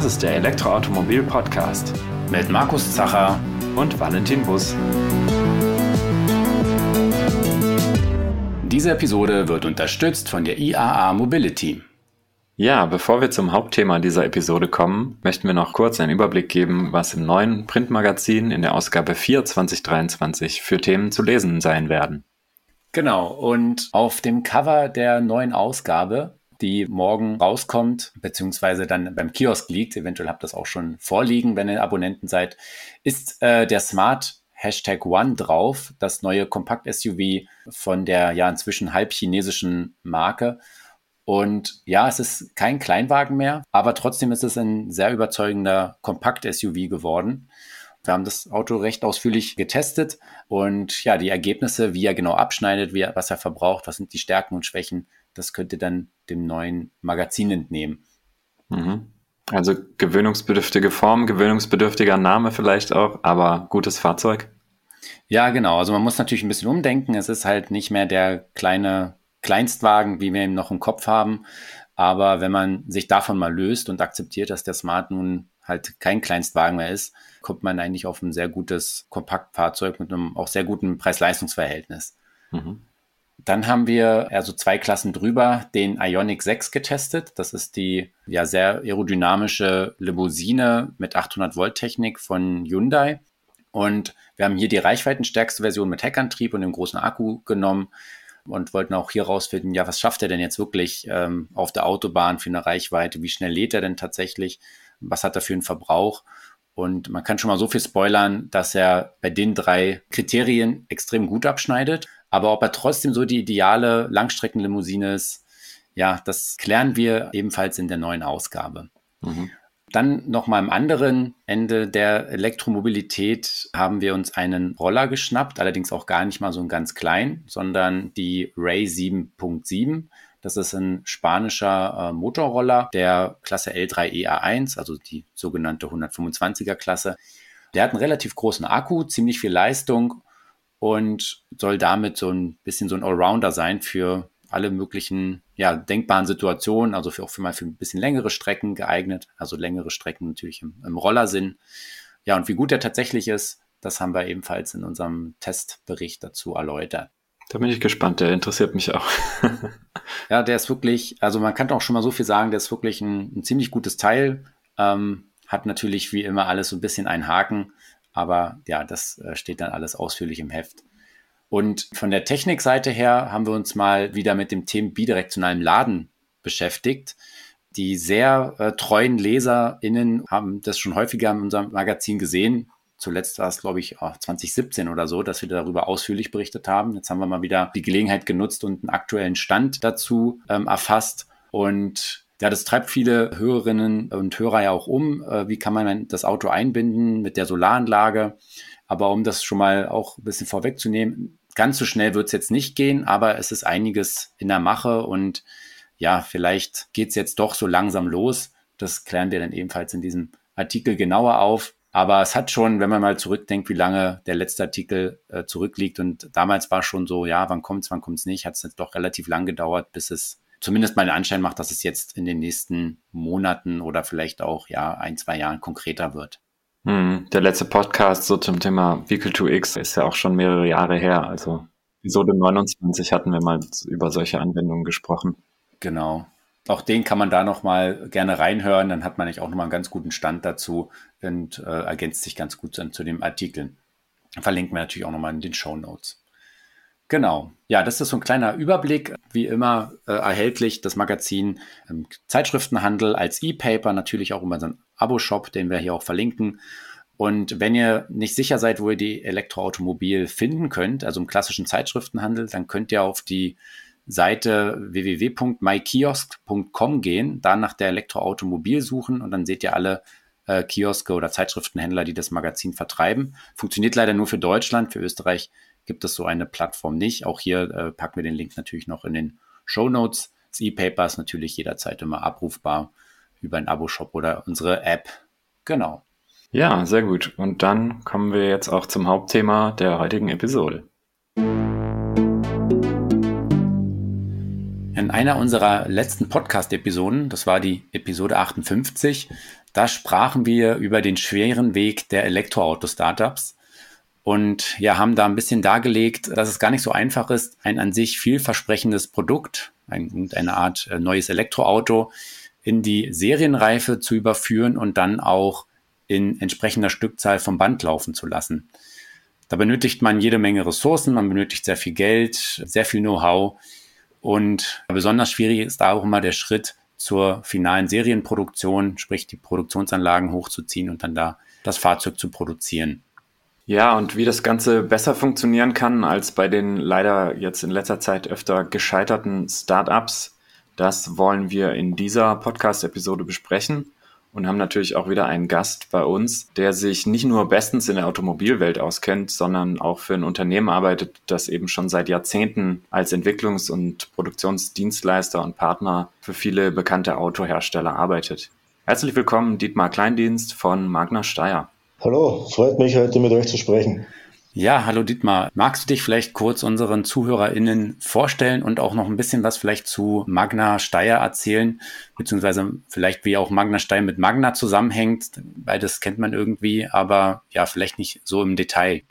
Das ist der Elektroautomobil-Podcast mit Markus Zacher und Valentin Bus. Diese Episode wird unterstützt von der IAA Mobility. Ja, bevor wir zum Hauptthema dieser Episode kommen, möchten wir noch kurz einen Überblick geben, was im neuen Printmagazin in der Ausgabe 4 2023 für Themen zu lesen sein werden. Genau, und auf dem Cover der neuen Ausgabe die morgen rauskommt, beziehungsweise dann beim Kiosk liegt, eventuell habt ihr das auch schon vorliegen, wenn ihr Abonnenten seid, ist äh, der Smart Hashtag One drauf, das neue Kompakt-SUV von der ja inzwischen halb chinesischen Marke. Und ja, es ist kein Kleinwagen mehr, aber trotzdem ist es ein sehr überzeugender Kompakt-SUV geworden. Wir haben das Auto recht ausführlich getestet und ja, die Ergebnisse, wie er genau abschneidet, wie er, was er verbraucht, was sind die Stärken und Schwächen, das könnte dann dem neuen Magazin entnehmen. Mhm. Also gewöhnungsbedürftige Form, gewöhnungsbedürftiger Name vielleicht auch, aber gutes Fahrzeug. Ja, genau. Also man muss natürlich ein bisschen umdenken. Es ist halt nicht mehr der kleine Kleinstwagen, wie wir ihn noch im Kopf haben. Aber wenn man sich davon mal löst und akzeptiert, dass der Smart nun halt kein Kleinstwagen mehr ist, kommt man eigentlich auf ein sehr gutes Kompaktfahrzeug mit einem auch sehr guten Preis-Leistungs-Verhältnis. Mhm. Dann haben wir also zwei Klassen drüber den Ionic 6 getestet. Das ist die ja sehr aerodynamische Limousine mit 800 Volt Technik von Hyundai. Und wir haben hier die reichweitenstärkste Version mit Heckantrieb und dem großen Akku genommen und wollten auch hier rausfinden, ja, was schafft er denn jetzt wirklich ähm, auf der Autobahn für eine Reichweite? Wie schnell lädt er denn tatsächlich? Was hat er für einen Verbrauch? Und man kann schon mal so viel spoilern, dass er bei den drei Kriterien extrem gut abschneidet. Aber ob er trotzdem so die ideale Langstreckenlimousine ist, ja, das klären wir ebenfalls in der neuen Ausgabe. Mhm. Dann nochmal am anderen Ende der Elektromobilität haben wir uns einen Roller geschnappt, allerdings auch gar nicht mal so ein ganz klein, sondern die Ray 7.7. Das ist ein spanischer äh, Motorroller der Klasse L3 EA1, also die sogenannte 125er Klasse. Der hat einen relativ großen Akku, ziemlich viel Leistung und soll damit so ein bisschen so ein Allrounder sein für alle möglichen ja, denkbaren Situationen, also für, auch für mal für ein bisschen längere Strecken geeignet, also längere Strecken natürlich im, im Rollersinn. Ja, und wie gut er tatsächlich ist, das haben wir ebenfalls in unserem Testbericht dazu erläutert. Da bin ich gespannt, der interessiert mich auch. ja, der ist wirklich, also man kann auch schon mal so viel sagen, der ist wirklich ein, ein ziemlich gutes Teil. Ähm, hat natürlich wie immer alles so ein bisschen einen Haken, aber ja, das äh, steht dann alles ausführlich im Heft. Und von der Technikseite her haben wir uns mal wieder mit dem Thema bidirektionalem Laden beschäftigt. Die sehr äh, treuen LeserInnen haben das schon häufiger in unserem Magazin gesehen. Zuletzt war es, glaube ich, 2017 oder so, dass wir darüber ausführlich berichtet haben. Jetzt haben wir mal wieder die Gelegenheit genutzt und einen aktuellen Stand dazu ähm, erfasst. Und ja, das treibt viele Hörerinnen und Hörer ja auch um. Äh, wie kann man das Auto einbinden mit der Solaranlage? Aber um das schon mal auch ein bisschen vorwegzunehmen, ganz so schnell wird es jetzt nicht gehen, aber es ist einiges in der Mache und ja, vielleicht geht es jetzt doch so langsam los. Das klären wir dann ebenfalls in diesem Artikel genauer auf. Aber es hat schon, wenn man mal zurückdenkt, wie lange der letzte Artikel äh, zurückliegt und damals war schon so, ja, wann kommt's, wann kommt's nicht, hat es jetzt doch relativ lang gedauert, bis es zumindest mal den Anschein macht, dass es jetzt in den nächsten Monaten oder vielleicht auch ja ein, zwei Jahren konkreter wird. Hm, der letzte Podcast so zum Thema Vehicle 2X ist ja auch schon mehrere Jahre her. Also Episode 29 hatten wir mal über solche Anwendungen gesprochen. Genau. Auch den kann man da nochmal gerne reinhören. Dann hat man nicht auch nochmal einen ganz guten Stand dazu und äh, ergänzt sich ganz gut zu, zu dem Artikel. Verlinken wir natürlich auch nochmal in den Show Notes. Genau. Ja, das ist so ein kleiner Überblick. Wie immer äh, erhältlich das Magazin im Zeitschriftenhandel als E-Paper, natürlich auch über unseren Abo-Shop, den wir hier auch verlinken. Und wenn ihr nicht sicher seid, wo ihr die Elektroautomobil finden könnt, also im klassischen Zeitschriftenhandel, dann könnt ihr auf die Seite www.mykiosk.com gehen, da nach der Elektroautomobil suchen und dann seht ihr alle äh, Kioske oder Zeitschriftenhändler, die das Magazin vertreiben. Funktioniert leider nur für Deutschland, für Österreich gibt es so eine Plattform nicht. Auch hier äh, packen wir den Link natürlich noch in den Show Notes. Das E-Paper ist natürlich jederzeit immer abrufbar über einen Abo-Shop oder unsere App. Genau. Ja, sehr gut. Und dann kommen wir jetzt auch zum Hauptthema der heutigen Episode. In einer unserer letzten Podcast-Episoden, das war die Episode 58, Da sprachen wir über den schweren Weg der Elektroauto-Startups und ja, haben da ein bisschen dargelegt, dass es gar nicht so einfach ist, ein an sich vielversprechendes Produkt, ein, eine Art äh, neues Elektroauto, in die Serienreife zu überführen und dann auch in entsprechender Stückzahl vom Band laufen zu lassen. Da benötigt man jede Menge Ressourcen, man benötigt sehr viel Geld, sehr viel Know-how und besonders schwierig ist da auch immer der Schritt zur finalen Serienproduktion, sprich die Produktionsanlagen hochzuziehen und dann da das Fahrzeug zu produzieren. Ja, und wie das Ganze besser funktionieren kann als bei den leider jetzt in letzter Zeit öfter gescheiterten Startups, das wollen wir in dieser Podcast-Episode besprechen und haben natürlich auch wieder einen Gast bei uns, der sich nicht nur bestens in der Automobilwelt auskennt, sondern auch für ein Unternehmen arbeitet, das eben schon seit Jahrzehnten als Entwicklungs- und Produktionsdienstleister und Partner für viele bekannte Autohersteller arbeitet. Herzlich willkommen, Dietmar Kleindienst von Magna Steyr. Hallo, freut mich heute mit euch zu sprechen. Ja, hallo Dietmar. Magst du dich vielleicht kurz unseren ZuhörerInnen vorstellen und auch noch ein bisschen was vielleicht zu Magna Steyr erzählen, beziehungsweise vielleicht wie auch Magna Steyr mit Magna zusammenhängt? Beides kennt man irgendwie, aber ja, vielleicht nicht so im Detail.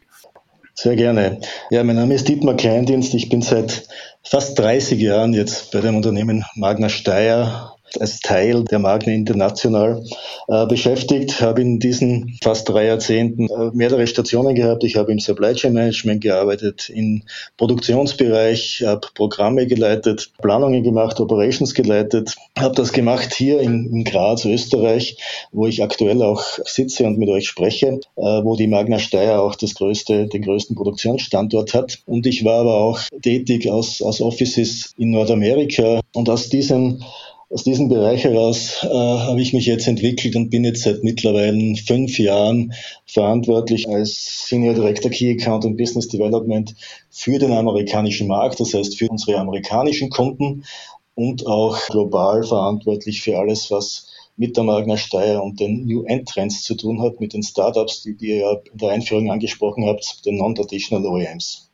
Sehr gerne. Ja, mein Name ist Dietmar Kleindienst. Ich bin seit fast 30 Jahren jetzt bei dem Unternehmen Magna Steyr als Teil der Magna International äh, beschäftigt, habe in diesen fast drei Jahrzehnten äh, mehrere Stationen gehabt. Ich habe im Supply Chain Management gearbeitet, im Produktionsbereich, habe Programme geleitet, Planungen gemacht, Operations geleitet, habe das gemacht hier in, in, Graz, Österreich, wo ich aktuell auch sitze und mit euch spreche, äh, wo die Magna Steyr auch das größte, den größten Produktionsstandort hat. Und ich war aber auch tätig aus, aus Offices in Nordamerika und aus diesen aus diesem Bereich heraus äh, habe ich mich jetzt entwickelt und bin jetzt seit mittlerweile fünf Jahren verantwortlich als Senior Director Key Account und Business Development für den amerikanischen Markt, das heißt für unsere amerikanischen Kunden und auch global verantwortlich für alles, was mit der Magna Steyr und den New Entrants zu tun hat, mit den Startups, die, ihr ja in der Einführung angesprochen habt, den Non-Traditional OEMs.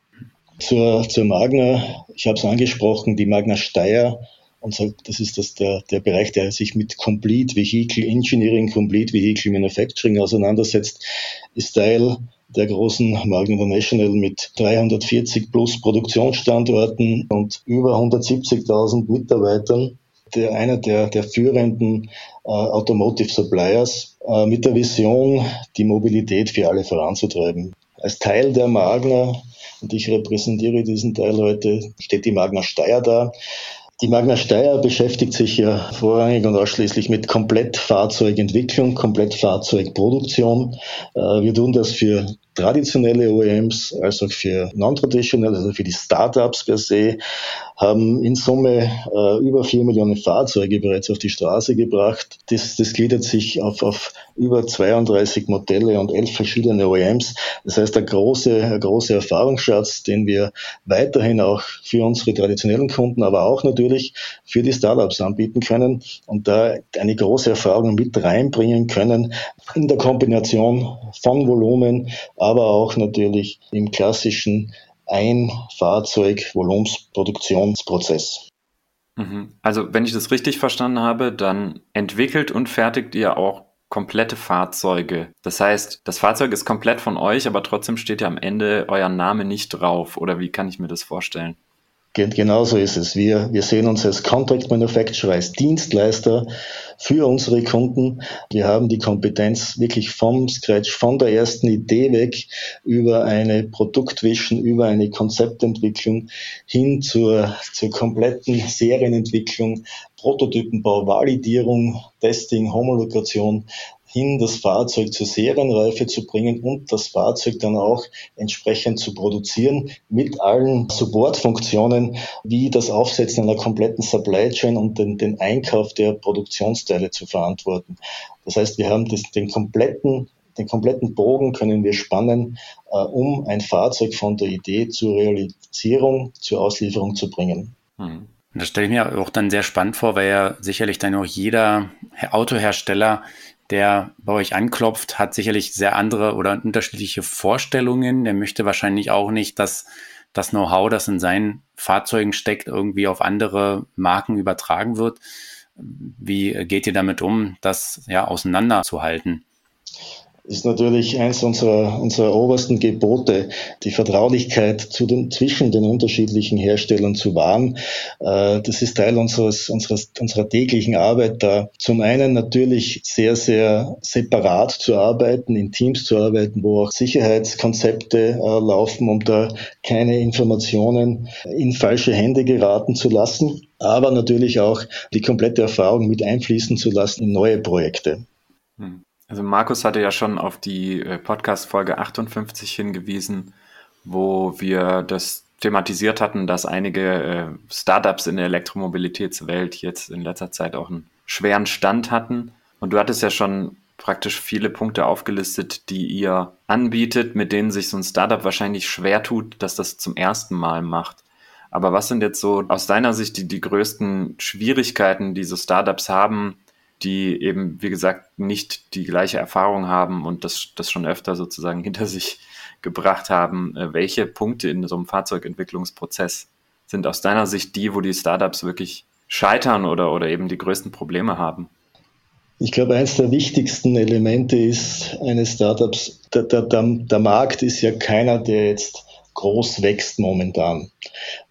Zur, zur Magna, ich habe es angesprochen, die Magna Steyr und das ist das der, der Bereich, der sich mit Complete Vehicle Engineering, Complete Vehicle Manufacturing auseinandersetzt, ist Teil der großen Magna International mit 340 plus Produktionsstandorten und über 170.000 Mitarbeitern, der einer der, der führenden äh, Automotive Suppliers äh, mit der Vision, die Mobilität für alle voranzutreiben. Als Teil der Magna, und ich repräsentiere diesen Teil heute, steht die Magna Steyr da, die Magna Steyr beschäftigt sich ja vorrangig und ausschließlich mit Komplettfahrzeugentwicklung, Komplettfahrzeugproduktion. Äh, wir tun das für traditionelle OEMs als auch für non-traditional, also für die Startups per se, haben in Summe äh, über vier Millionen Fahrzeuge bereits auf die Straße gebracht. Das, das gliedert sich auf, auf über 32 Modelle und elf verschiedene OEMs. Das heißt, ein großer ein großer Erfahrungsschatz, den wir weiterhin auch für unsere traditionellen Kunden, aber auch natürlich für die Startups anbieten können und da eine große Erfahrung mit reinbringen können in der Kombination von Volumen, aber auch natürlich im klassischen Ein-Fahrzeug-Volumsproduktionsprozess. Mhm. Also, wenn ich das richtig verstanden habe, dann entwickelt und fertigt ihr auch komplette Fahrzeuge. Das heißt, das Fahrzeug ist komplett von euch, aber trotzdem steht ja am Ende euer Name nicht drauf. Oder wie kann ich mir das vorstellen? Genauso ist es. Wir, wir sehen uns als Contract Manufacturer, als Dienstleister für unsere Kunden. Wir haben die Kompetenz wirklich vom Scratch, von der ersten Idee weg über eine Produktvision, über eine Konzeptentwicklung hin zur, zur kompletten Serienentwicklung, Prototypenbau, Validierung, Testing, Homologation hin, das Fahrzeug zur Serienreife zu bringen und das Fahrzeug dann auch entsprechend zu produzieren mit allen Supportfunktionen wie das Aufsetzen einer kompletten Supply Chain und den, den Einkauf der Produktionsteile zu verantworten. Das heißt, wir haben das, den kompletten den kompletten Bogen können wir spannen, äh, um ein Fahrzeug von der Idee zur Realisierung, zur Auslieferung zu bringen. Hm. Das stelle ich mir auch dann sehr spannend vor, weil ja sicherlich dann auch jeder Autohersteller der bei euch anklopft, hat sicherlich sehr andere oder unterschiedliche Vorstellungen. Der möchte wahrscheinlich auch nicht, dass das Know-how, das in seinen Fahrzeugen steckt, irgendwie auf andere Marken übertragen wird. Wie geht ihr damit um, das ja auseinanderzuhalten? Ist natürlich eines unserer, unserer obersten Gebote, die Vertraulichkeit zu den, zwischen den unterschiedlichen Herstellern zu wahren. Äh, das ist Teil unseres, unseres, unserer täglichen Arbeit da. Zum einen natürlich sehr, sehr separat zu arbeiten, in Teams zu arbeiten, wo auch Sicherheitskonzepte äh, laufen, um da keine Informationen in falsche Hände geraten zu lassen aber natürlich auch die komplette Erfahrung mit einfließen zu lassen in neue Projekte. Hm. Also Markus hatte ja schon auf die äh, Podcast-Folge 58 hingewiesen, wo wir das thematisiert hatten, dass einige äh, Startups in der Elektromobilitätswelt jetzt in letzter Zeit auch einen schweren Stand hatten. Und du hattest ja schon praktisch viele Punkte aufgelistet, die ihr anbietet, mit denen sich so ein Startup wahrscheinlich schwer tut, dass das zum ersten Mal macht. Aber was sind jetzt so aus deiner Sicht die, die größten Schwierigkeiten, die so Startups haben, die eben, wie gesagt, nicht die gleiche Erfahrung haben und das, das schon öfter sozusagen hinter sich gebracht haben. Äh, welche Punkte in so einem Fahrzeugentwicklungsprozess sind aus deiner Sicht die, wo die Startups wirklich scheitern oder, oder eben die größten Probleme haben? Ich glaube, eines der wichtigsten Elemente ist eines Startups, der, der, der Markt ist ja keiner, der jetzt groß wächst momentan.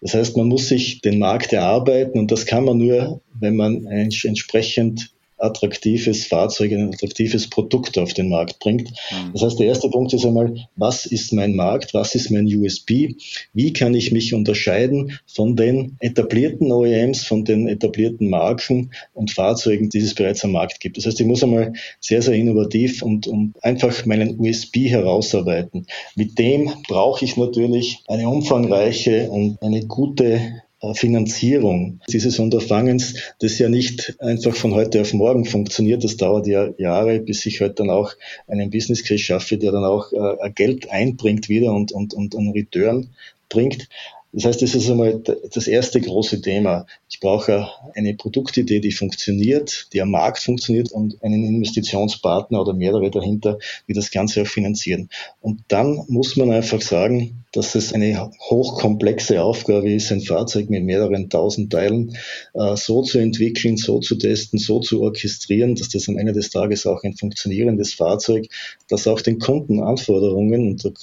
Das heißt, man muss sich den Markt erarbeiten und das kann man nur, wenn man entsprechend attraktives Fahrzeug, ein attraktives Produkt auf den Markt bringt. Mhm. Das heißt, der erste Punkt ist einmal, was ist mein Markt, was ist mein USB, wie kann ich mich unterscheiden von den etablierten OEMs, von den etablierten Marken und Fahrzeugen, die es bereits am Markt gibt. Das heißt, ich muss einmal sehr, sehr innovativ und, und einfach meinen USB herausarbeiten. Mit dem brauche ich natürlich eine umfangreiche und eine gute Finanzierung dieses Unterfangens, das ja nicht einfach von heute auf morgen funktioniert. Das dauert ja Jahre, bis ich halt dann auch einen Business Case schaffe, der dann auch äh, Geld einbringt wieder und, und, und einen Return bringt. Das heißt, das ist einmal das erste große Thema. Ich brauche eine Produktidee, die funktioniert, die am Markt funktioniert und einen Investitionspartner oder mehrere dahinter, die das Ganze auch finanzieren. Und dann muss man einfach sagen, dass es eine hochkomplexe Aufgabe ist, ein Fahrzeug mit mehreren tausend Teilen äh, so zu entwickeln, so zu testen, so zu orchestrieren, dass das am Ende des Tages auch ein funktionierendes Fahrzeug, das auch den Kundenanforderungen und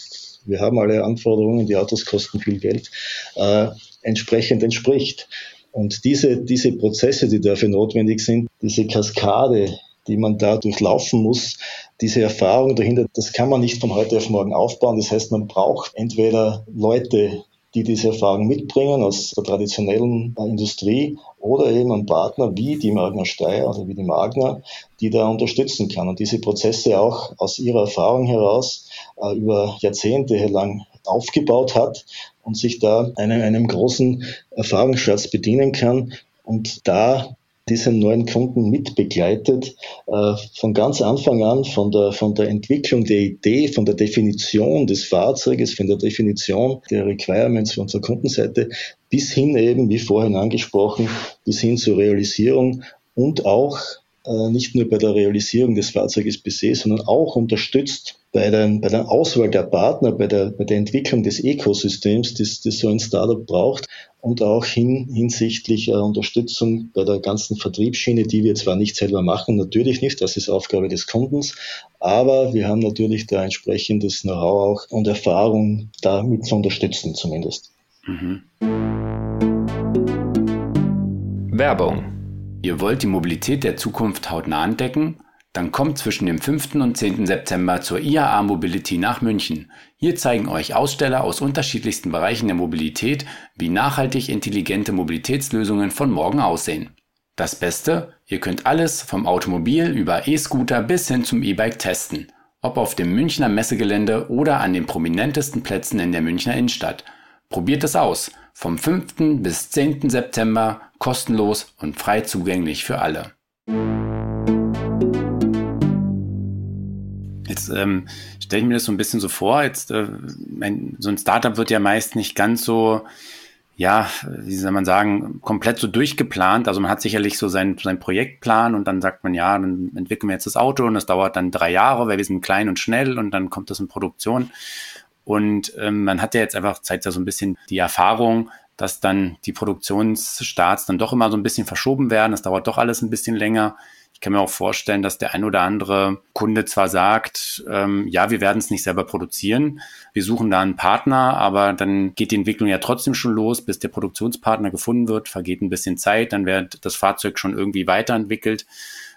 wir haben alle Anforderungen, die Autos kosten viel Geld, äh, entsprechend entspricht. Und diese, diese Prozesse, die dafür notwendig sind, diese Kaskade, die man da durchlaufen muss, diese Erfahrung dahinter, das kann man nicht von heute auf morgen aufbauen. Das heißt, man braucht entweder Leute, die diese Erfahrung mitbringen aus der traditionellen Industrie oder eben einen Partner wie die Magna Steyr oder wie die Magna, die da unterstützen kann. Und diese Prozesse auch aus ihrer Erfahrung heraus äh, über Jahrzehnte lang aufgebaut hat und sich da einem, einem großen Erfahrungsschatz bedienen kann und da diesen neuen Kunden mitbegleitet, äh, von ganz Anfang an, von der, von der Entwicklung der Idee, von der Definition des Fahrzeuges, von der Definition der Requirements von unserer Kundenseite, bis hin eben, wie vorhin angesprochen, bis hin zur Realisierung und auch nicht nur bei der Realisierung des Fahrzeuges per se, sondern auch unterstützt bei, den, bei der Auswahl der Partner, bei der, bei der Entwicklung des Ökosystems, das, das so ein Startup braucht und auch hin, hinsichtlich äh, Unterstützung bei der ganzen Vertriebsschiene, die wir zwar nicht selber machen, natürlich nicht, das ist Aufgabe des Kundens, aber wir haben natürlich da entsprechendes Know-how auch und Erfahrung damit zu unterstützen zumindest. Mhm. Werbung. Ihr wollt die Mobilität der Zukunft hautnah entdecken? Dann kommt zwischen dem 5. und 10. September zur IAA Mobility nach München. Hier zeigen euch Aussteller aus unterschiedlichsten Bereichen der Mobilität, wie nachhaltig intelligente Mobilitätslösungen von morgen aussehen. Das Beste, ihr könnt alles vom Automobil über E-Scooter bis hin zum E-Bike testen. Ob auf dem Münchner Messegelände oder an den prominentesten Plätzen in der Münchner Innenstadt. Probiert es aus. Vom 5. bis 10. September kostenlos und frei zugänglich für alle. Jetzt ähm, stelle ich mir das so ein bisschen so vor, jetzt äh, ein, so ein Startup wird ja meist nicht ganz so, ja, wie soll man sagen, komplett so durchgeplant. Also man hat sicherlich so seinen, seinen Projektplan und dann sagt man, ja, dann entwickeln wir jetzt das Auto und das dauert dann drei Jahre, weil wir sind klein und schnell und dann kommt das in Produktion. Und ähm, man hat ja jetzt einfach, zeigt ja so ein bisschen die Erfahrung, dass dann die Produktionsstarts dann doch immer so ein bisschen verschoben werden. Es dauert doch alles ein bisschen länger. Ich kann mir auch vorstellen, dass der ein oder andere Kunde zwar sagt, ähm, ja, wir werden es nicht selber produzieren, wir suchen da einen Partner, aber dann geht die Entwicklung ja trotzdem schon los, bis der Produktionspartner gefunden wird, vergeht ein bisschen Zeit, dann wird das Fahrzeug schon irgendwie weiterentwickelt.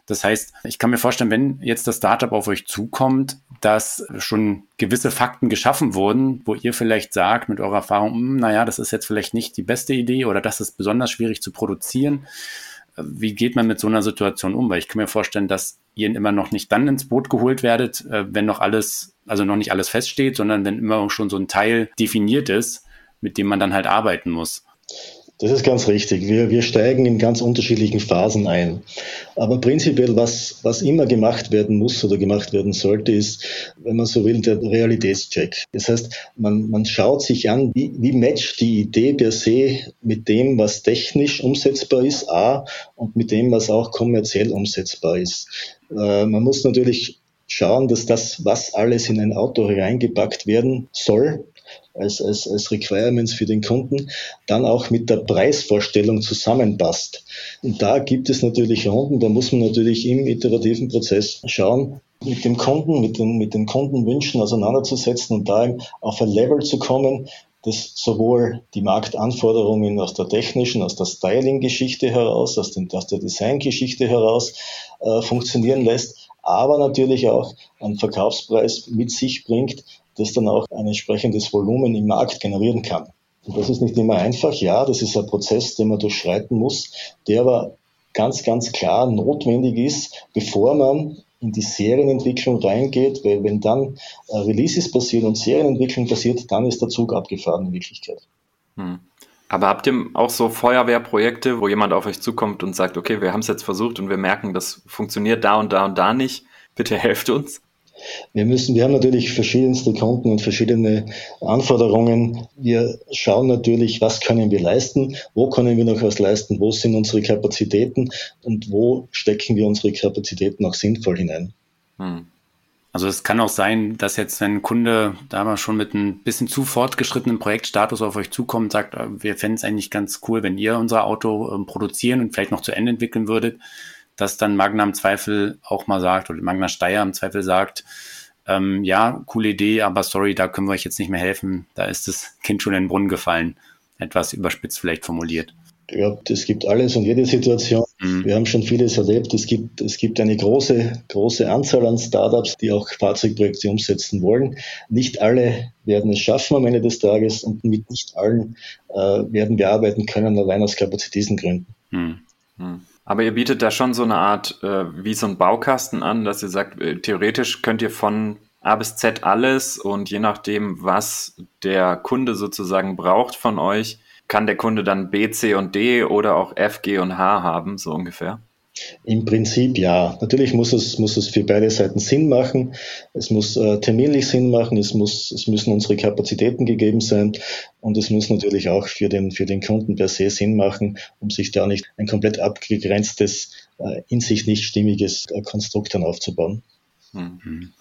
Das heißt, ich kann mir vorstellen, wenn jetzt das Startup auf euch zukommt, dass schon gewisse Fakten geschaffen wurden, wo ihr vielleicht sagt mit eurer Erfahrung, hm, naja, das ist jetzt vielleicht nicht die beste Idee oder das ist besonders schwierig zu produzieren. Wie geht man mit so einer Situation um? Weil ich kann mir vorstellen, dass ihr immer noch nicht dann ins Boot geholt werdet, äh, wenn noch alles, also noch nicht alles feststeht, sondern wenn immer schon so ein Teil definiert ist, mit dem man dann halt arbeiten muss. Das ist ganz richtig. Wir, wir steigen in ganz unterschiedlichen Phasen ein. Aber prinzipiell, was, was immer gemacht werden muss oder gemacht werden sollte, ist, wenn man so will, der Realitätscheck. Das heißt, man, man schaut sich an, wie, wie matcht die Idee per se mit dem, was technisch umsetzbar ist, A, und mit dem, was auch kommerziell umsetzbar ist. Äh, man muss natürlich schauen, dass das, was alles in ein Auto reingepackt werden soll, als, als, als Requirements für den Kunden, dann auch mit der Preisvorstellung zusammenpasst. Und da gibt es natürlich Runden, da muss man natürlich im iterativen Prozess schauen, mit dem Kunden, mit den, mit den Kundenwünschen auseinanderzusetzen und da auf ein Level zu kommen, das sowohl die Marktanforderungen aus der technischen, aus der Styling-Geschichte heraus, aus, den, aus der Design-Geschichte heraus äh, funktionieren lässt, aber natürlich auch einen Verkaufspreis mit sich bringt, das dann auch ein entsprechendes Volumen im Markt generieren kann. Und das ist nicht immer einfach, ja, das ist ein Prozess, den man durchschreiten muss, der aber ganz, ganz klar notwendig ist, bevor man in die Serienentwicklung reingeht, weil wenn dann äh, Releases passieren und Serienentwicklung passiert, dann ist der Zug abgefahren in Wirklichkeit. Hm. Aber habt ihr auch so Feuerwehrprojekte, wo jemand auf euch zukommt und sagt, okay, wir haben es jetzt versucht und wir merken, das funktioniert da und da und da nicht, bitte helft uns? Wir müssen, wir haben natürlich verschiedenste Konten und verschiedene Anforderungen. Wir schauen natürlich, was können wir leisten, wo können wir noch was leisten, wo sind unsere Kapazitäten und wo stecken wir unsere Kapazitäten auch sinnvoll hinein. Hm. Also es kann auch sein, dass jetzt ein Kunde da mal schon mit ein bisschen zu fortgeschrittenen Projektstatus auf euch zukommt, sagt, äh, wir fänden es eigentlich ganz cool, wenn ihr unser Auto ähm, produzieren und vielleicht noch zu Ende entwickeln würdet dass dann Magna im Zweifel auch mal sagt, oder Magna Steyr im Zweifel sagt, ähm, ja, coole Idee, aber sorry, da können wir euch jetzt nicht mehr helfen. Da ist das Kind schon in den Brunnen gefallen. Etwas überspitzt vielleicht formuliert. Ja, es gibt alles und jede Situation. Mhm. Wir haben schon vieles erlebt. Es gibt, es gibt eine große, große Anzahl an Startups, die auch Fahrzeugprojekte umsetzen wollen. Nicht alle werden es schaffen am Ende des Tages und mit nicht allen äh, werden wir arbeiten können, allein aus Kapazitätsgründen. Mhm. Mhm. Aber ihr bietet da schon so eine Art äh, wie so ein Baukasten an, dass ihr sagt, äh, theoretisch könnt ihr von A bis Z alles und je nachdem, was der Kunde sozusagen braucht von euch, kann der Kunde dann B, C und D oder auch F, G und H haben, so ungefähr. Im Prinzip ja. Natürlich muss es, muss es für beide Seiten Sinn machen. Es muss äh, terminlich Sinn machen. Es, muss, es müssen unsere Kapazitäten gegeben sein. Und es muss natürlich auch für den, für den Kunden per se Sinn machen, um sich da nicht ein komplett abgegrenztes, äh, in sich nicht stimmiges äh, Konstrukt dann aufzubauen. Mhm.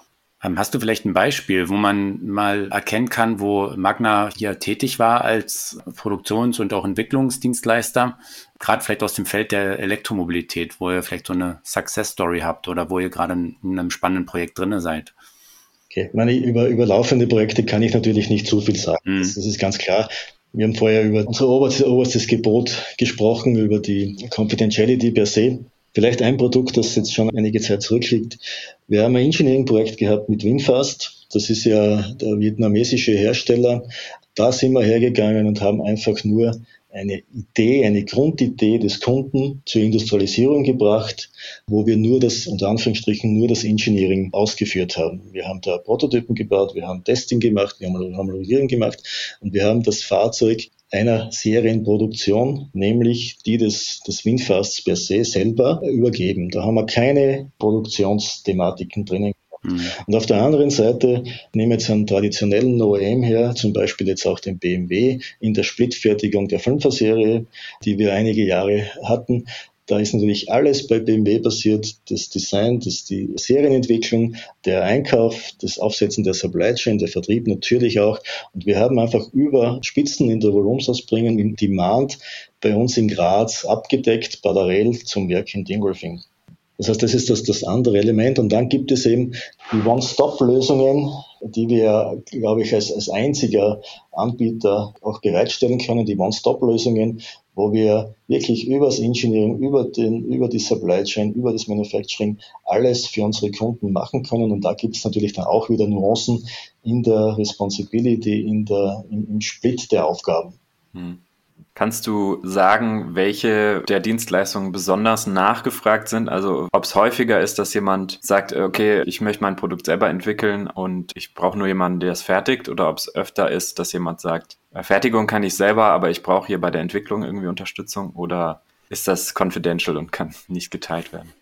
Ähm, hast du vielleicht ein Beispiel, wo man mal erkennen kann, wo Magna hier tätig war als Produktions- und auch Entwicklungsdienstleister? Gerade vielleicht aus dem Feld der Elektromobilität, wo ihr vielleicht so eine Success Story habt oder wo ihr gerade in einem spannenden Projekt drinne seid. Okay, meine, über, über laufende Projekte kann ich natürlich nicht zu viel sagen. Mhm. Das, das, ist ganz klar. Wir haben vorher über unser oberstes, oberstes Gebot gesprochen, über die Confidentiality per se. Vielleicht ein Produkt, das jetzt schon einige Zeit zurückliegt. Wir haben ein Engineering-Projekt gehabt mit Winfast. Das ist ja der vietnamesische Hersteller. Da sind wir hergegangen und haben einfach nur eine Idee, eine Grundidee des Kunden zur Industrialisierung gebracht, wo wir nur das, unter Anführungsstrichen, nur das Engineering ausgeführt haben. Wir haben da Prototypen gebaut, wir haben Testing gemacht, wir haben Homologierung gemacht und wir haben das Fahrzeug einer Serienproduktion, nämlich die des, des Windfasts per se selber übergeben. Da haben wir keine Produktionsthematiken drinnen. Mhm. Und auf der anderen Seite nehmen wir jetzt einen traditionellen OEM her, zum Beispiel jetzt auch den BMW in der Splitfertigung der 5er-Serie, die wir einige Jahre hatten. Da ist natürlich alles bei BMW basiert, das Design, das die Serienentwicklung, der Einkauf, das Aufsetzen der Supply Chain, der Vertrieb natürlich auch. Und wir haben einfach über Spitzen in der Volumensausbringung im Demand bei uns in Graz abgedeckt, parallel zum Werk in Dingolfing. Das heißt, das ist das, das andere Element. Und dann gibt es eben die One-Stop-Lösungen, die wir, glaube ich, als, als einziger Anbieter auch bereitstellen können, die One-Stop-Lösungen, wo wir wirklich über das Engineering, über, den, über die Supply Chain, über das Manufacturing alles für unsere Kunden machen können. Und da gibt es natürlich dann auch wieder Nuancen in der Responsibility, in der, im, im Split der Aufgaben. Hm. Kannst du sagen, welche der Dienstleistungen besonders nachgefragt sind? Also ob es häufiger ist, dass jemand sagt, okay, ich möchte mein Produkt selber entwickeln und ich brauche nur jemanden, der es fertigt, oder ob es öfter ist, dass jemand sagt, Fertigung kann ich selber, aber ich brauche hier bei der Entwicklung irgendwie Unterstützung, oder ist das confidential und kann nicht geteilt werden?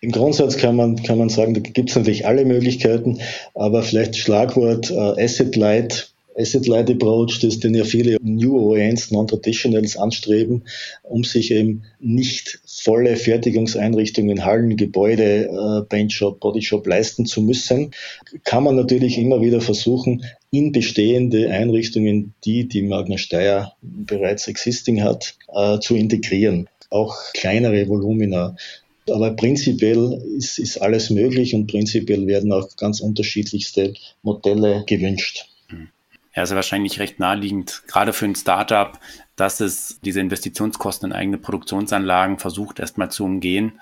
Im Grundsatz kann man, kann man sagen, da gibt es natürlich alle Möglichkeiten, aber vielleicht Schlagwort äh, Asset Light Asset-Light Approach, das den ja viele New OEMs, Non-Traditionals anstreben, um sich eben nicht volle Fertigungseinrichtungen, Hallen, Gebäude, äh, Paintshop, Bodyshop leisten zu müssen, kann man natürlich immer wieder versuchen, in bestehende Einrichtungen, die die Magna Steyr bereits existing hat, äh, zu integrieren. Auch kleinere Volumina aber prinzipiell ist, ist alles möglich und prinzipiell werden auch ganz unterschiedlichste Modelle gewünscht. Ja, ist ja wahrscheinlich recht naheliegend, gerade für ein Startup, dass es diese Investitionskosten in eigene Produktionsanlagen versucht, erstmal zu umgehen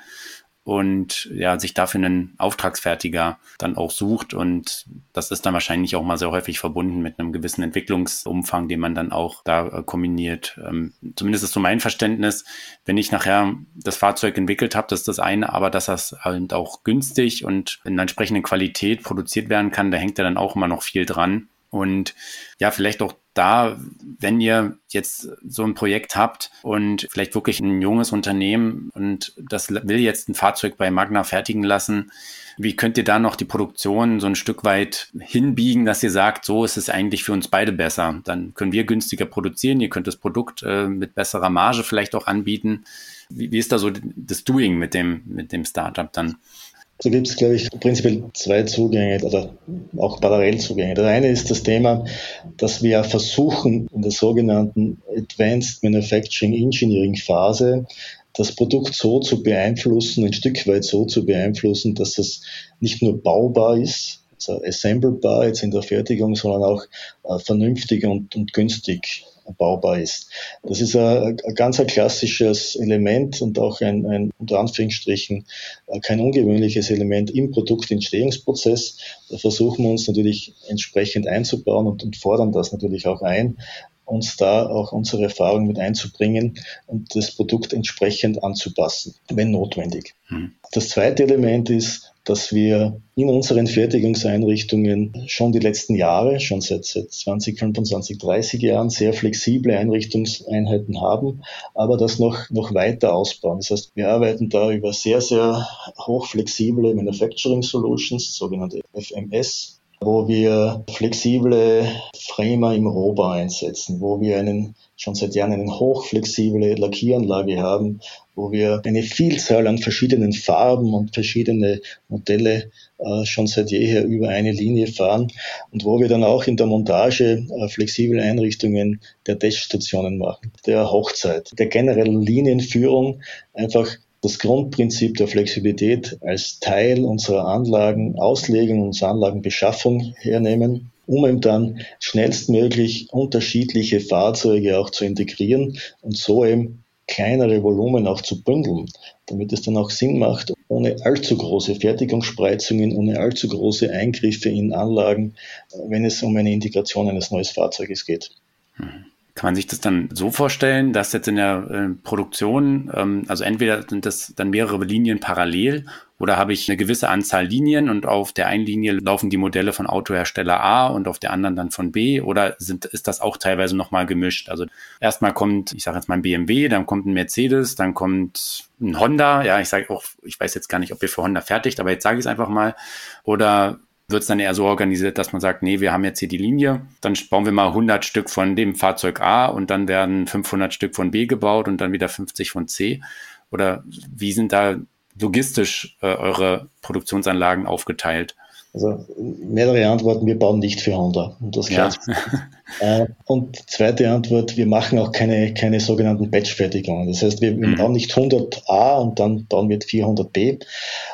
und ja, sich dafür einen Auftragsfertiger dann auch sucht. Und das ist dann wahrscheinlich auch mal sehr häufig verbunden mit einem gewissen Entwicklungsumfang, den man dann auch da äh, kombiniert. Ähm, zumindest ist so mein Verständnis, wenn ich nachher das Fahrzeug entwickelt habe, das ist das eine, aber dass das halt auch günstig und in einer entsprechenden Qualität produziert werden kann, da hängt ja dann auch immer noch viel dran. Und ja, vielleicht auch da, wenn ihr jetzt so ein Projekt habt und vielleicht wirklich ein junges Unternehmen und das will jetzt ein Fahrzeug bei Magna fertigen lassen, wie könnt ihr da noch die Produktion so ein Stück weit hinbiegen, dass ihr sagt, so ist es eigentlich für uns beide besser? Dann können wir günstiger produzieren, ihr könnt das Produkt äh, mit besserer Marge vielleicht auch anbieten. Wie, wie ist da so das Doing mit dem, mit dem Startup dann? So gibt es, glaube ich, prinzipiell zwei Zugänge oder auch Parallelzugänge. Der eine ist das Thema, dass wir versuchen, in der sogenannten Advanced Manufacturing Engineering Phase das Produkt so zu beeinflussen, ein Stück weit so zu beeinflussen, dass es nicht nur baubar ist, also assemblebar jetzt in der Fertigung, sondern auch äh, vernünftig und, und günstig baubar ist. Das ist ein, ein ganz ein klassisches Element und auch ein, ein unter Anführungsstrichen äh, kein ungewöhnliches Element im Produktentstehungsprozess. Da versuchen wir uns natürlich entsprechend einzubauen und, und fordern das natürlich auch ein, uns da auch unsere Erfahrung mit einzubringen und das Produkt entsprechend anzupassen, wenn notwendig. Mhm. Das zweite Element ist, dass wir in unseren Fertigungseinrichtungen schon die letzten Jahre, schon seit, seit 20, 25, 30 Jahren sehr flexible Einrichtungseinheiten haben, aber das noch, noch weiter ausbauen. Das heißt, wir arbeiten da über sehr, sehr hochflexible Manufacturing Solutions, sogenannte FMS, wo wir flexible Framer im Rohbau einsetzen, wo wir einen, schon seit Jahren eine hochflexible Lackieranlage haben, wo wir eine Vielzahl an verschiedenen Farben und verschiedene Modelle äh, schon seit jeher über eine Linie fahren und wo wir dann auch in der Montage äh, flexible Einrichtungen der Teststationen machen, der Hochzeit, der generellen Linienführung einfach das Grundprinzip der Flexibilität als Teil unserer Anlagenauslegung, unserer Anlagenbeschaffung hernehmen, um eben dann schnellstmöglich unterschiedliche Fahrzeuge auch zu integrieren und so eben kleinere Volumen auch zu bündeln, damit es dann auch Sinn macht, ohne allzu große Fertigungsspreizungen, ohne allzu große Eingriffe in Anlagen, wenn es um eine Integration eines neuen Fahrzeuges geht. Mhm. Kann man sich das dann so vorstellen, dass jetzt in der äh, Produktion, ähm, also entweder sind das dann mehrere Linien parallel oder habe ich eine gewisse Anzahl Linien und auf der einen Linie laufen die Modelle von Autohersteller A und auf der anderen dann von B oder sind, ist das auch teilweise nochmal gemischt? Also erstmal kommt, ich sage jetzt mal ein BMW, dann kommt ein Mercedes, dann kommt ein Honda, ja, ich sage auch, ich weiß jetzt gar nicht, ob ihr für Honda fertigt, aber jetzt sage ich es einfach mal. Oder wird es dann eher so organisiert, dass man sagt, nee, wir haben jetzt hier die Linie, dann bauen wir mal 100 Stück von dem Fahrzeug A und dann werden 500 Stück von B gebaut und dann wieder 50 von C. Oder wie sind da logistisch äh, eure Produktionsanlagen aufgeteilt? Also mehrere Antworten, wir bauen nicht für Honda. Und das ja. äh, und zweite Antwort, wir machen auch keine, keine sogenannten Batch-Fertigungen. Das heißt, wir, wir mhm. bauen nicht 100a und dann bauen wir 400b.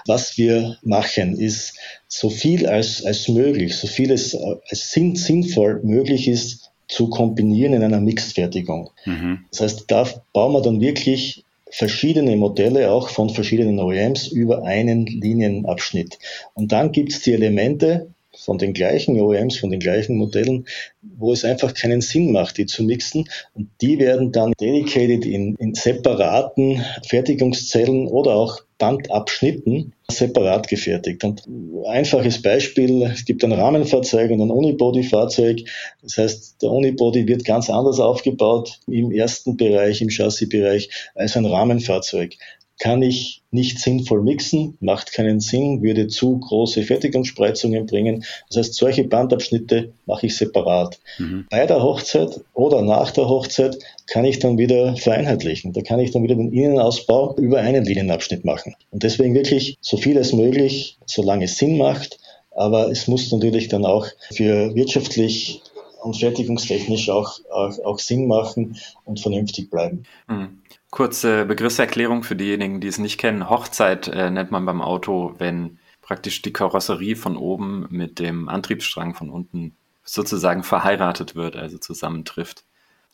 Was wir machen, ist so viel als, als möglich, so viel es als sinn, sinnvoll möglich ist, zu kombinieren in einer Mixfertigung. Mhm. Das heißt, da bauen wir dann wirklich verschiedene Modelle auch von verschiedenen OEMs über einen Linienabschnitt. Und dann gibt es die Elemente von den gleichen OEMs, von den gleichen Modellen, wo es einfach keinen Sinn macht, die zu mixen. Und die werden dann dedicated in, in separaten Fertigungszellen oder auch Bandabschnitten separat gefertigt. Und einfaches Beispiel, es gibt ein Rahmenfahrzeug und ein Unibody-Fahrzeug. Das heißt, der Unibody wird ganz anders aufgebaut im ersten Bereich, im Chassisbereich, als ein Rahmenfahrzeug kann ich nicht sinnvoll mixen, macht keinen Sinn, würde zu große Fertigungsspreizungen bringen. Das heißt, solche Bandabschnitte mache ich separat. Mhm. Bei der Hochzeit oder nach der Hochzeit kann ich dann wieder vereinheitlichen. Da kann ich dann wieder den Innenausbau über einen Linienabschnitt machen. Und deswegen wirklich so viel als möglich, solange es Sinn macht. Aber es muss natürlich dann auch für wirtschaftlich und fertigungstechnisch auch, auch, auch Sinn machen und vernünftig bleiben. Mhm. Kurze Begriffserklärung für diejenigen, die es nicht kennen. Hochzeit äh, nennt man beim Auto, wenn praktisch die Karosserie von oben mit dem Antriebsstrang von unten sozusagen verheiratet wird, also zusammentrifft.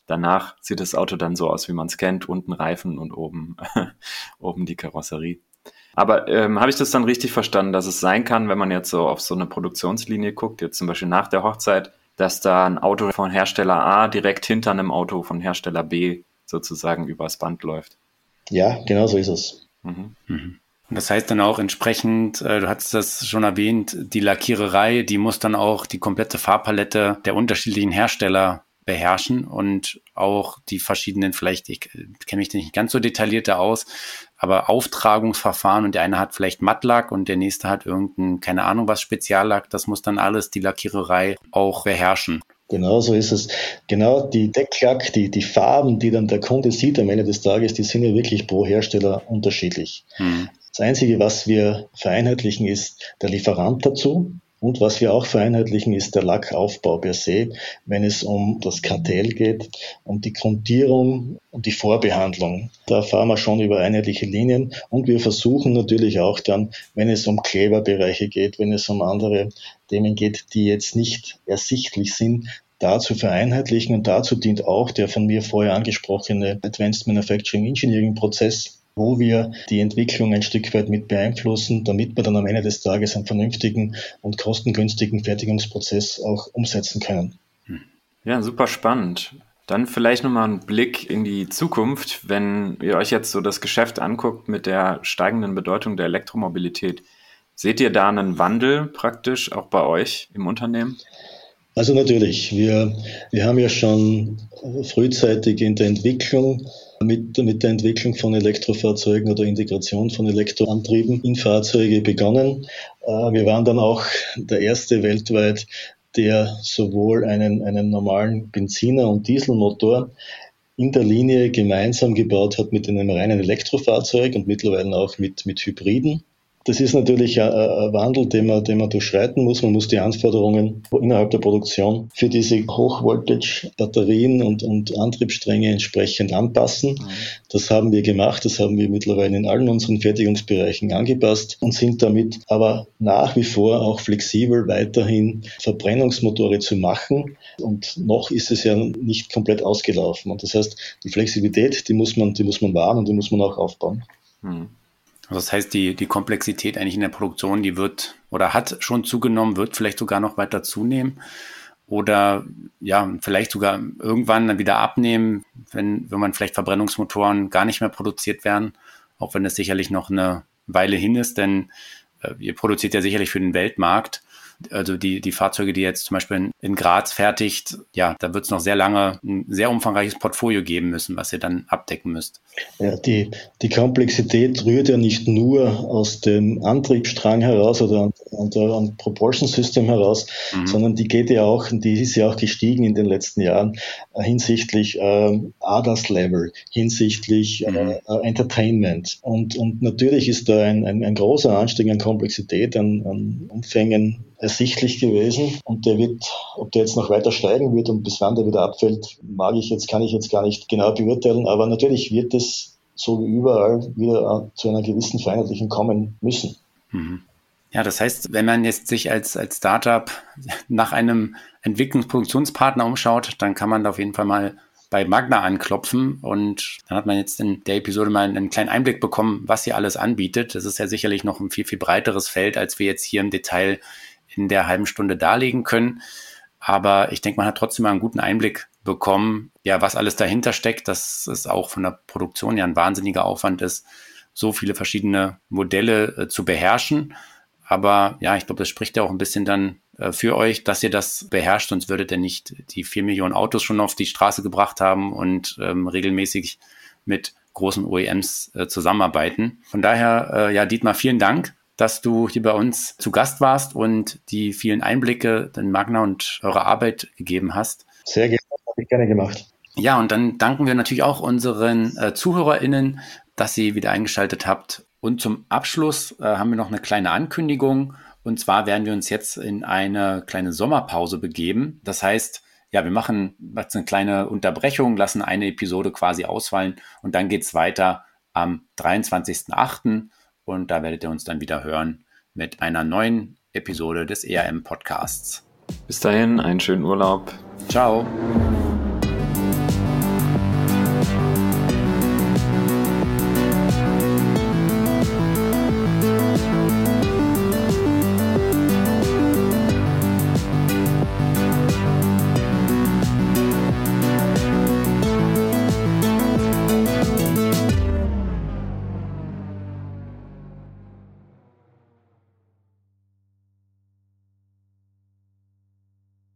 Danach sieht das Auto dann so aus, wie man es kennt, unten Reifen und oben, oben die Karosserie. Aber ähm, habe ich das dann richtig verstanden, dass es sein kann, wenn man jetzt so auf so eine Produktionslinie guckt, jetzt zum Beispiel nach der Hochzeit, dass da ein Auto von Hersteller A direkt hinter einem Auto von Hersteller B sozusagen übers Band läuft. Ja, genau so ist es. Mhm. Mhm. Das heißt dann auch entsprechend, äh, du hattest das schon erwähnt, die Lackiererei, die muss dann auch die komplette Farbpalette der unterschiedlichen Hersteller beherrschen und auch die verschiedenen, vielleicht, ich kenne mich nicht ganz so detailliert da aus, aber Auftragungsverfahren und der eine hat vielleicht Mattlack und der nächste hat irgendein, keine Ahnung was, Speziallack, das muss dann alles die Lackiererei auch beherrschen. Genau so ist es. Genau die Decklack, die, die Farben, die dann der Kunde sieht am Ende des Tages, die sind ja wirklich pro Hersteller unterschiedlich. Hm. Das Einzige, was wir vereinheitlichen, ist der Lieferant dazu. Und was wir auch vereinheitlichen, ist der Lackaufbau per se, wenn es um das Kartell geht, um die Grundierung und die Vorbehandlung. Da fahren wir schon über einheitliche Linien und wir versuchen natürlich auch dann, wenn es um Kleberbereiche geht, wenn es um andere Themen geht, die jetzt nicht ersichtlich sind, da zu vereinheitlichen. Und dazu dient auch der von mir vorher angesprochene Advanced Manufacturing Engineering Prozess, wo wir die Entwicklung ein Stück weit mit beeinflussen, damit wir dann am Ende des Tages einen vernünftigen und kostengünstigen Fertigungsprozess auch umsetzen können. Ja, super spannend. Dann vielleicht nochmal ein Blick in die Zukunft, wenn ihr euch jetzt so das Geschäft anguckt mit der steigenden Bedeutung der Elektromobilität. Seht ihr da einen Wandel praktisch auch bei euch im Unternehmen? Also natürlich, wir, wir haben ja schon frühzeitig in der Entwicklung mit, mit der Entwicklung von Elektrofahrzeugen oder Integration von Elektroantrieben in Fahrzeuge begonnen. Äh, wir waren dann auch der erste weltweit, der sowohl einen, einen normalen Benziner- und Dieselmotor in der Linie gemeinsam gebaut hat mit einem reinen Elektrofahrzeug und mittlerweile auch mit, mit Hybriden. Das ist natürlich ein, ein Wandel, den man, den man durchschreiten muss. Man muss die Anforderungen innerhalb der Produktion für diese Hochvoltage-Batterien und, und Antriebsstränge entsprechend anpassen. Mhm. Das haben wir gemacht. Das haben wir mittlerweile in allen unseren Fertigungsbereichen angepasst und sind damit aber nach wie vor auch flexibel weiterhin Verbrennungsmotore zu machen. Und noch ist es ja nicht komplett ausgelaufen. Und das heißt, die Flexibilität, die muss man, die muss man wahren und die muss man auch aufbauen. Mhm. Also das heißt, die, die Komplexität eigentlich in der Produktion, die wird oder hat schon zugenommen, wird vielleicht sogar noch weiter zunehmen. Oder ja, vielleicht sogar irgendwann dann wieder abnehmen, wenn, wenn man vielleicht Verbrennungsmotoren gar nicht mehr produziert werden, auch wenn es sicherlich noch eine Weile hin ist, denn äh, ihr produziert ja sicherlich für den Weltmarkt Also die, die Fahrzeuge, die jetzt zum Beispiel in, in Graz fertigt, ja, da wird es noch sehr lange ein sehr umfangreiches Portfolio geben müssen, was ihr dann abdecken müsst. Ja, die, die Komplexität rührt ja nicht nur aus dem Antriebsstrang heraus oder an, an Propulsion System heraus, mhm. sondern die geht ja auch, die ist ja auch gestiegen in den letzten Jahren äh, hinsichtlich äh, ADAS-Level, hinsichtlich äh, mhm. äh, Entertainment. Und, und natürlich ist da ein, ein, ein großer Anstieg an Komplexität, an, an Umfängen ersichtlich gewesen. Und der wird, ob der jetzt noch weiter steigen wird und bis wann der wieder abfällt, mag ich jetzt, kann ich jetzt gar nicht genau beurteilen. Aber natürlich wird es so wie überall wieder zu einer gewissen Vereinheitlichung kommen müssen. Mhm. Ja, das heißt, wenn man jetzt sich als, als Startup nach einem Entwicklungsproduktionspartner umschaut, dann kann man da auf jeden Fall mal bei Magna anklopfen und dann hat man jetzt in der Episode mal einen kleinen Einblick bekommen, was sie alles anbietet. Das ist ja sicherlich noch ein viel, viel breiteres Feld, als wir jetzt hier im Detail in der halben Stunde darlegen können. Aber ich denke, man hat trotzdem mal einen guten Einblick bekommen, ja, was alles dahinter steckt, dass es auch von der Produktion ja ein wahnsinniger Aufwand ist, so viele verschiedene Modelle äh, zu beherrschen. Aber ja, ich glaube, das spricht ja auch ein bisschen dann äh, für euch, dass ihr das beherrscht, sonst würdet ihr nicht die vier Millionen Autos schon auf die Straße gebracht haben und ähm, regelmäßig mit großen OEMs äh, zusammenarbeiten. Von daher, äh, ja, Dietmar, vielen Dank, dass du hier bei uns zu Gast warst und die vielen Einblicke in Magna und eure Arbeit gegeben hast. Sehr gerne, habe ich gerne gemacht. Ja, und dann danken wir natürlich auch unseren äh, ZuhörerInnen, dass ihr wieder eingeschaltet habt. Und zum Abschluss äh, haben wir noch eine kleine Ankündigung. Und zwar werden wir uns jetzt in eine kleine Sommerpause begeben. Das heißt, ja, wir machen jetzt eine kleine Unterbrechung, lassen eine Episode quasi ausfallen und dann geht's weiter am 23.08. Und da werdet ihr uns dann wieder hören mit einer neuen Episode des ERM Podcasts. Bis dahin, einen schönen Urlaub. Ciao.